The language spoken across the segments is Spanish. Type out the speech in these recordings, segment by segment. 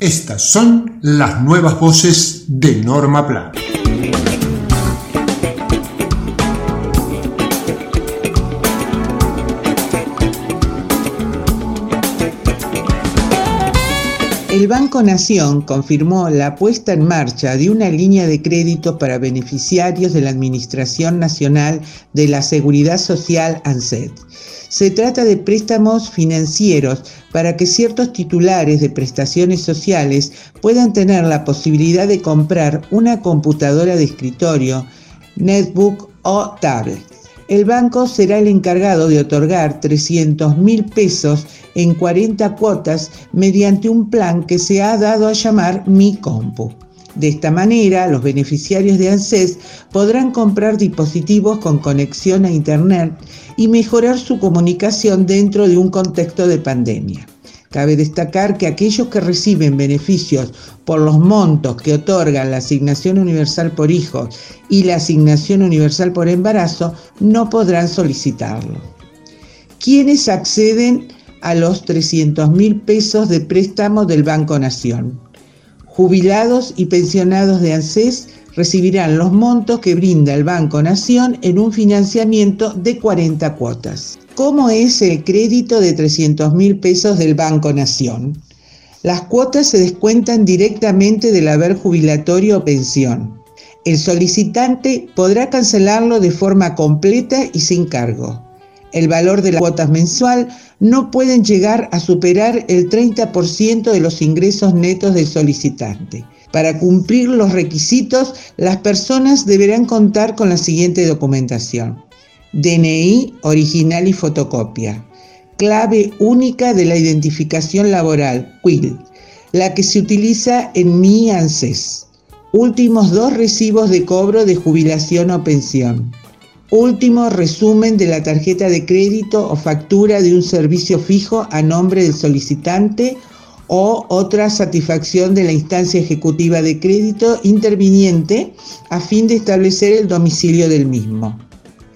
Estas son las nuevas voces de Norma Pla. El Banco Nación confirmó la puesta en marcha de una línea de crédito para beneficiarios de la Administración Nacional de la Seguridad Social ANSET. Se trata de préstamos financieros para que ciertos titulares de prestaciones sociales puedan tener la posibilidad de comprar una computadora de escritorio, netbook o tablet. El banco será el encargado de otorgar 300 mil pesos en 40 cuotas mediante un plan que se ha dado a llamar Mi Compu. De esta manera, los beneficiarios de ANSES podrán comprar dispositivos con conexión a Internet y mejorar su comunicación dentro de un contexto de pandemia. Cabe destacar que aquellos que reciben beneficios por los montos que otorgan la asignación universal por hijos y la asignación universal por embarazo no podrán solicitarlo. ¿Quiénes acceden a los 300 mil pesos de préstamo del Banco Nación? Jubilados y pensionados de ANSES recibirán los montos que brinda el Banco Nación en un financiamiento de 40 cuotas. ¿Cómo es el crédito de 300 mil pesos del Banco Nación? Las cuotas se descuentan directamente del haber jubilatorio o pensión. El solicitante podrá cancelarlo de forma completa y sin cargo. El valor de las cuotas mensual no pueden llegar a superar el 30% de los ingresos netos del solicitante. Para cumplir los requisitos, las personas deberán contar con la siguiente documentación. DNI original y fotocopia. Clave única de la identificación laboral, QUIL, la que se utiliza en mi ANSES. Últimos dos recibos de cobro de jubilación o pensión Último resumen de la tarjeta de crédito o factura de un servicio fijo a nombre del solicitante o otra satisfacción de la instancia ejecutiva de crédito interviniente a fin de establecer el domicilio del mismo.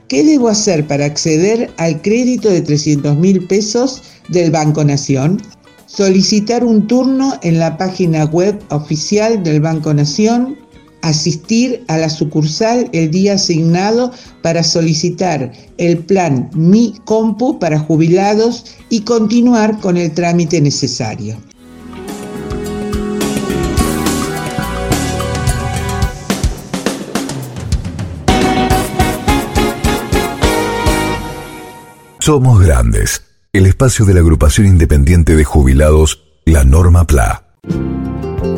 ¿Qué debo hacer para acceder al crédito de 300 mil pesos del Banco Nación? Solicitar un turno en la página web oficial del Banco Nación asistir a la sucursal el día asignado para solicitar el plan Mi Compu para jubilados y continuar con el trámite necesario. Somos grandes. El espacio de la agrupación independiente de jubilados, la Norma PLA.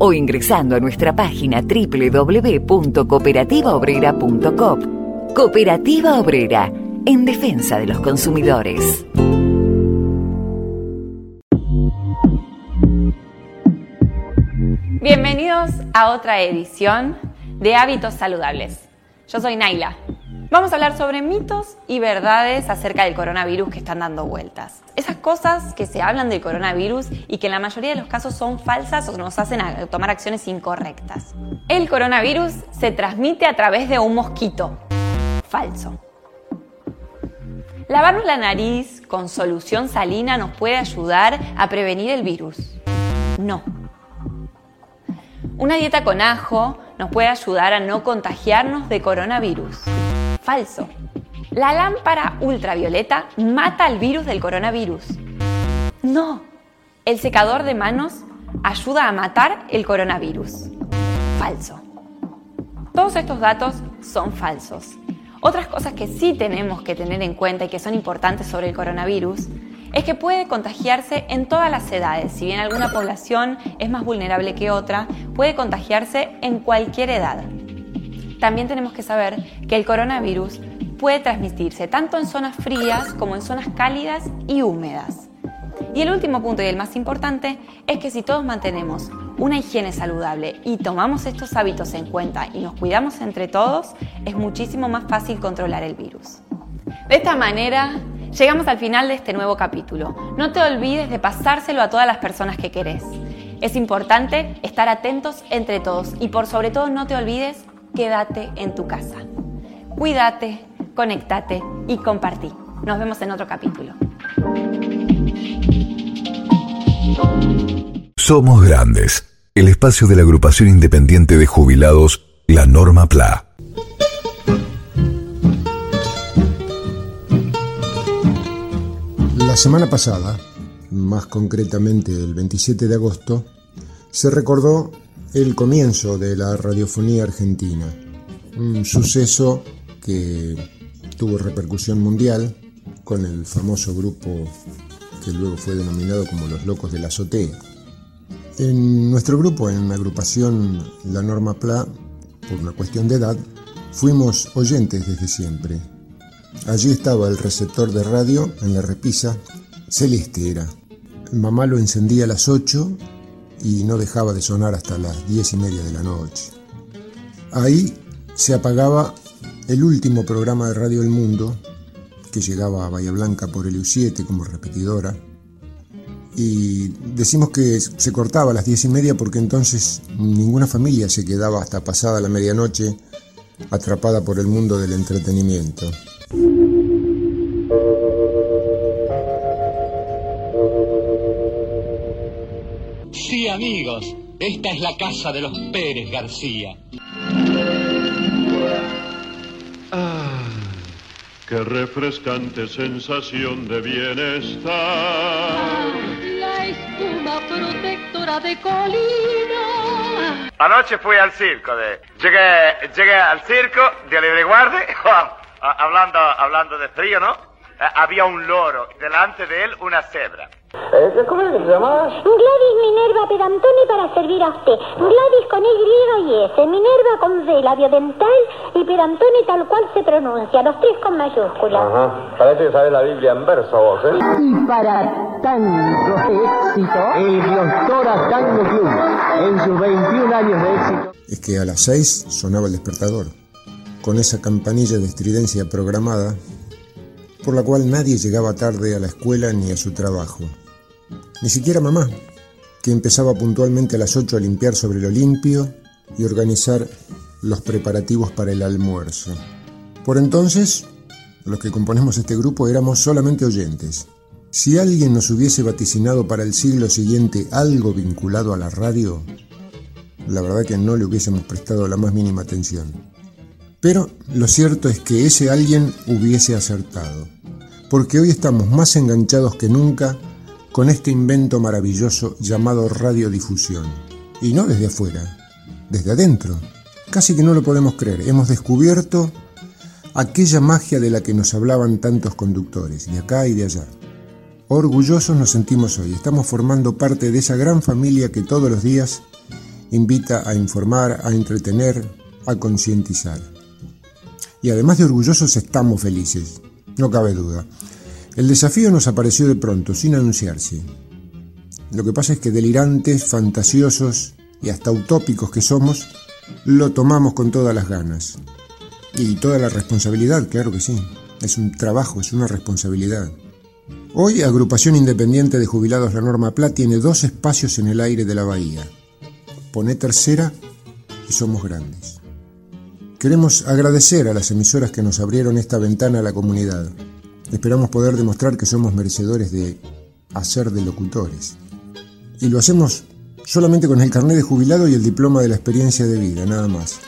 o ingresando a nuestra página www.cooperativaobrera.com. Cooperativa Obrera, en defensa de los consumidores. Bienvenidos a otra edición de Hábitos Saludables. Yo soy Naila Vamos a hablar sobre mitos y verdades acerca del coronavirus que están dando vueltas. Esas cosas que se hablan del coronavirus y que en la mayoría de los casos son falsas o nos hacen tomar acciones incorrectas. El coronavirus se transmite a través de un mosquito. Falso. ¿Lavarnos la nariz con solución salina nos puede ayudar a prevenir el virus? No. Una dieta con ajo nos puede ayudar a no contagiarnos de coronavirus. Falso. La lámpara ultravioleta mata al virus del coronavirus. No. El secador de manos ayuda a matar el coronavirus. Falso. Todos estos datos son falsos. Otras cosas que sí tenemos que tener en cuenta y que son importantes sobre el coronavirus es que puede contagiarse en todas las edades. Si bien alguna población es más vulnerable que otra, puede contagiarse en cualquier edad. También tenemos que saber que el coronavirus puede transmitirse tanto en zonas frías como en zonas cálidas y húmedas. Y el último punto y el más importante es que si todos mantenemos una higiene saludable y tomamos estos hábitos en cuenta y nos cuidamos entre todos, es muchísimo más fácil controlar el virus. De esta manera, llegamos al final de este nuevo capítulo. No te olvides de pasárselo a todas las personas que querés. Es importante estar atentos entre todos y por sobre todo no te olvides, quédate en tu casa. Cuídate, conectate y compartí. Nos vemos en otro capítulo. Somos Grandes, el espacio de la agrupación independiente de jubilados, la Norma PLA. La semana pasada, más concretamente el 27 de agosto, se recordó el comienzo de la radiofonía argentina, un suceso que tuvo repercusión mundial con el famoso grupo que luego fue denominado como los locos de la azotea. En nuestro grupo, en la agrupación La Norma PLA, por una cuestión de edad, fuimos oyentes desde siempre. Allí estaba el receptor de radio en la repisa, celeste era. Mamá lo encendía a las 8 y no dejaba de sonar hasta las 10 y media de la noche. Ahí se apagaba el último programa de Radio El Mundo, que llegaba a Bahía Blanca por el U7 como repetidora. Y decimos que se cortaba a las diez y media porque entonces ninguna familia se quedaba hasta pasada la medianoche atrapada por el mundo del entretenimiento. Sí, amigos, esta es la casa de los Pérez García. Qué refrescante sensación de bienestar. La espuma protectora de colina. Anoche fui al circo. De, llegué, llegué al circo de Libre Guardia, hablando, hablando de frío, ¿no? Había un loro, delante de él una cebra. Eh, ¿Cómo se llama? Gladys Minerva Pedantoni para servir a usted. Gladys con Y y S, Minerva con Z, labio dental y Pedantoni tal cual se pronuncia, los tres con mayúsculas. Ajá, parece que sabes la Biblia en verso vos, ¿eh? Y para tanto éxito, el Doctora Tango Club, en sus 21 años de éxito. Es que a las 6 sonaba el despertador, con esa campanilla de estridencia programada por la cual nadie llegaba tarde a la escuela ni a su trabajo. Ni siquiera mamá, que empezaba puntualmente a las 8 a limpiar sobre lo limpio y organizar los preparativos para el almuerzo. Por entonces, los que componemos este grupo éramos solamente oyentes. Si alguien nos hubiese vaticinado para el siglo siguiente algo vinculado a la radio, la verdad que no le hubiésemos prestado la más mínima atención. Pero lo cierto es que ese alguien hubiese acertado, porque hoy estamos más enganchados que nunca con este invento maravilloso llamado radiodifusión. Y no desde afuera, desde adentro. Casi que no lo podemos creer. Hemos descubierto aquella magia de la que nos hablaban tantos conductores, de acá y de allá. Orgullosos nos sentimos hoy. Estamos formando parte de esa gran familia que todos los días invita a informar, a entretener, a concientizar y además de orgullosos estamos felices, no cabe duda. El desafío nos apareció de pronto, sin anunciarse. Lo que pasa es que delirantes, fantasiosos y hasta utópicos que somos, lo tomamos con todas las ganas. Y toda la responsabilidad, claro que sí. Es un trabajo, es una responsabilidad. Hoy, Agrupación Independiente de Jubilados La Norma Pla tiene dos espacios en el aire de la bahía. Pone tercera y somos grandes. Queremos agradecer a las emisoras que nos abrieron esta ventana a la comunidad. esperamos poder demostrar que somos merecedores de hacer de locutores. Y lo hacemos solamente con el carnet de jubilado y el diploma de la experiencia de vida, nada más.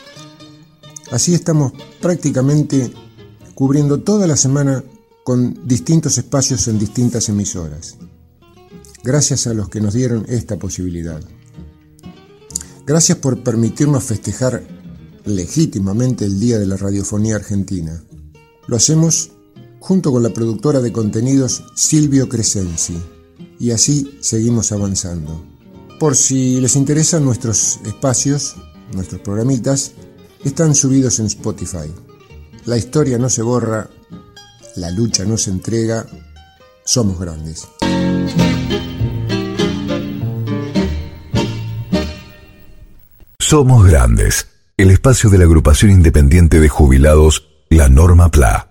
Así estamos prácticamente cubriendo toda la semana con distintos espacios en distintas emisoras. Gracias a los que nos dieron esta posibilidad. Gracias por permitirnos festejar legítimamente el Día de la Radiofonía Argentina. Lo hacemos junto con la productora de contenidos Silvio Crescenzi y así seguimos avanzando. Por si les interesan nuestros espacios, nuestros programitas, están subidos en Spotify. La historia no se borra, la lucha no se entrega, somos grandes. Somos Grandes, el espacio de la agrupación independiente de jubilados, la Norma PLA.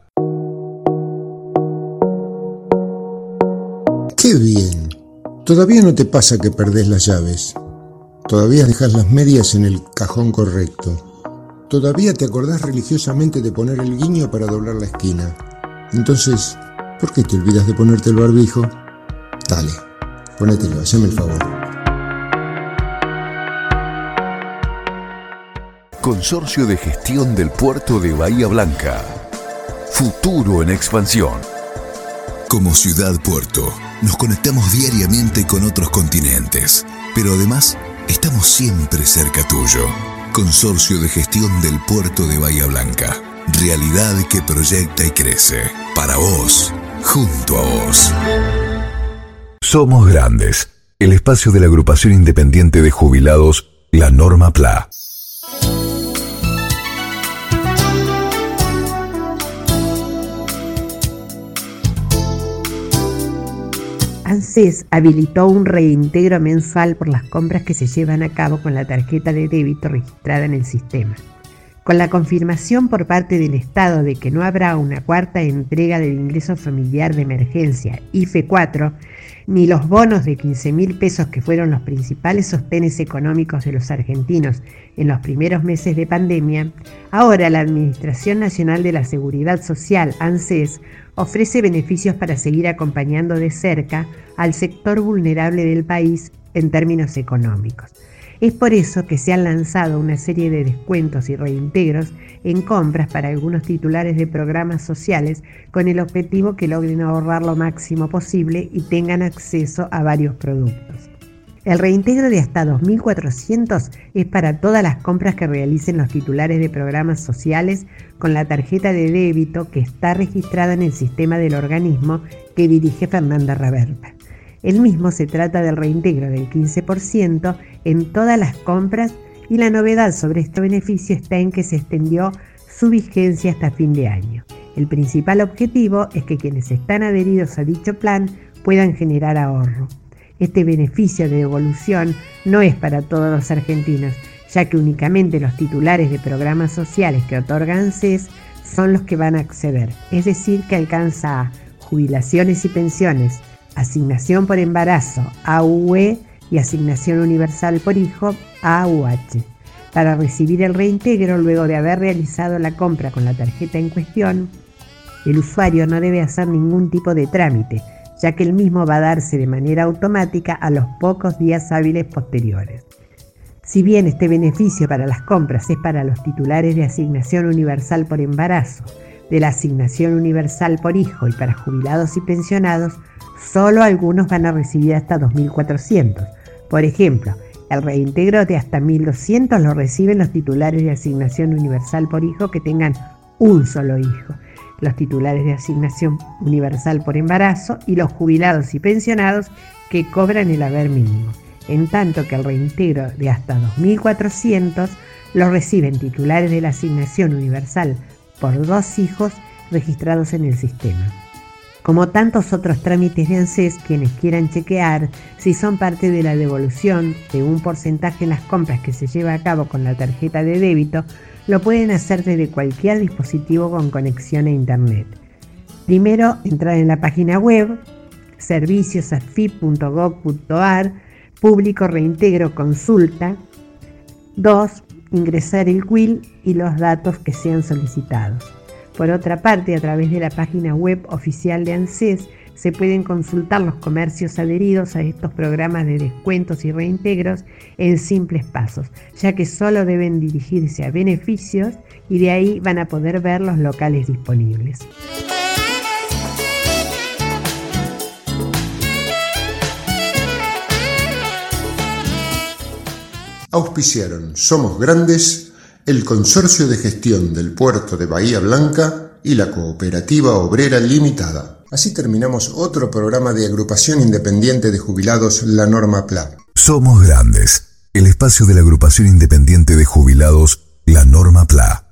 ¡Qué bien! Todavía no te pasa que perdés las llaves. Todavía dejas las medias en el cajón correcto. Todavía te acordás religiosamente de poner el guiño para doblar la esquina. Entonces, ¿por qué te olvidas de ponerte el barbijo? Dale, ponételo, haceme el favor. Consorcio de Gestión del Puerto de Bahía Blanca. Futuro en expansión. Como ciudad puerto, nos conectamos diariamente con otros continentes, pero además estamos siempre cerca tuyo. Consorcio de Gestión del Puerto de Bahía Blanca. Realidad que proyecta y crece. Para vos, junto a vos. Somos Grandes, el espacio de la agrupación independiente de jubilados, la Norma PLA. ANSES habilitó un reintegro mensual por las compras que se llevan a cabo con la tarjeta de débito registrada en el sistema. Con la confirmación por parte del Estado de que no habrá una cuarta entrega del ingreso familiar de emergencia, IFE 4, ni los bonos de 15 mil pesos que fueron los principales sostenes económicos de los argentinos en los primeros meses de pandemia, ahora la Administración Nacional de la Seguridad Social, ANSES, ofrece beneficios para seguir acompañando de cerca al sector vulnerable del país en términos económicos. Es por eso que se han lanzado una serie de descuentos y reintegros en compras para algunos titulares de programas sociales con el objetivo que logren ahorrar lo máximo posible y tengan acceso a varios productos. El reintegro de hasta 2.400 es para todas las compras que realicen los titulares de programas sociales con la tarjeta de débito que está registrada en el sistema del organismo que dirige Fernanda Raberta. El mismo se trata del reintegro del 15% en todas las compras y la novedad sobre este beneficio está en que se extendió su vigencia hasta fin de año. El principal objetivo es que quienes están adheridos a dicho plan puedan generar ahorro. Este beneficio de devolución no es para todos los argentinos, ya que únicamente los titulares de programas sociales que otorgan CES son los que van a acceder, es decir, que alcanza a jubilaciones y pensiones, asignación por embarazo, AUE y asignación universal por hijo, AUH. Para recibir el reintegro luego de haber realizado la compra con la tarjeta en cuestión, el usuario no debe hacer ningún tipo de trámite, ya que el mismo va a darse de manera automática a los pocos días hábiles posteriores. Si bien este beneficio para las compras es para los titulares de asignación universal por embarazo, de la asignación universal por hijo y para jubilados y pensionados, solo algunos van a recibir hasta 2.400. Por ejemplo, el reintegro de hasta 1.200 lo reciben los titulares de asignación universal por hijo que tengan un solo hijo los titulares de asignación universal por embarazo y los jubilados y pensionados que cobran el haber mínimo, en tanto que el reintegro de hasta 2.400 lo reciben titulares de la asignación universal por dos hijos registrados en el sistema. Como tantos otros trámites de ANSES, quienes quieran chequear si son parte de la devolución de un porcentaje en las compras que se lleva a cabo con la tarjeta de débito, lo pueden hacer desde cualquier dispositivo con conexión a Internet. Primero, entrar en la página web serviciosafip.gov.ar, público reintegro consulta. 2. Ingresar el quill y los datos que sean solicitados. Por otra parte, a través de la página web oficial de ANSES, se pueden consultar los comercios adheridos a estos programas de descuentos y reintegros en simples pasos, ya que solo deben dirigirse a beneficios y de ahí van a poder ver los locales disponibles. Auspiciaron Somos Grandes, el Consorcio de Gestión del Puerto de Bahía Blanca y la Cooperativa Obrera Limitada. Así terminamos otro programa de agrupación independiente de jubilados La Norma PLA. Somos Grandes, el espacio de la agrupación independiente de jubilados La Norma PLA.